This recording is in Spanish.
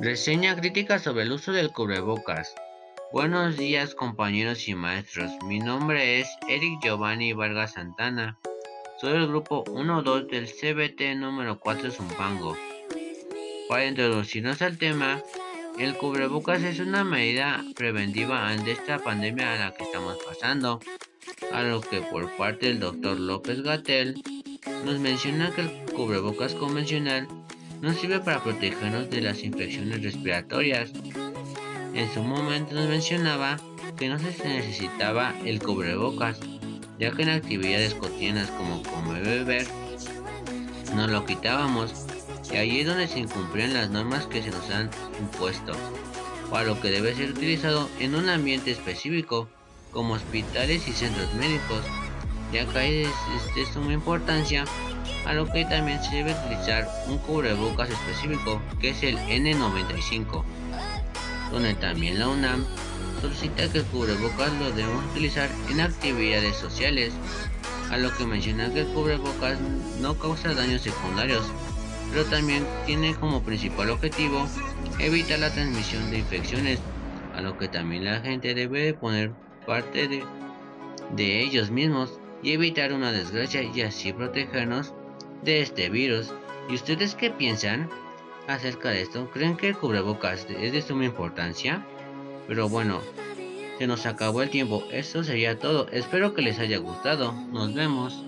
Reseña crítica sobre el uso del cubrebocas. Buenos días compañeros y maestros, mi nombre es Eric Giovanni Vargas Santana. Soy del grupo 1-2 del CBT número 4 Zumpango. Para introducirnos al tema, el cubrebocas es una medida preventiva ante esta pandemia a la que estamos pasando, a lo que por parte del doctor López Gatel nos menciona que el cubrebocas convencional no sirve para protegernos de las infecciones respiratorias. En su momento nos mencionaba que no se necesitaba el cubrebocas, ya que en actividades cotidianas como comer beber no lo quitábamos y allí es donde se incumplían las normas que se nos han impuesto, para lo que debe ser utilizado en un ambiente específico como hospitales y centros médicos, ya que es de suma importancia a lo que también se debe utilizar un cubrebocas específico que es el N95, donde también la UNAM solicita que el cubrebocas lo debemos utilizar en actividades sociales, a lo que menciona que el cubrebocas no causa daños secundarios, pero también tiene como principal objetivo evitar la transmisión de infecciones, a lo que también la gente debe poner parte de, de ellos mismos y evitar una desgracia y así protegernos de este virus. ¿Y ustedes qué piensan acerca de esto? ¿Creen que el cubrebocas es de suma importancia? Pero bueno, se nos acabó el tiempo. Esto sería todo. Espero que les haya gustado. Nos vemos.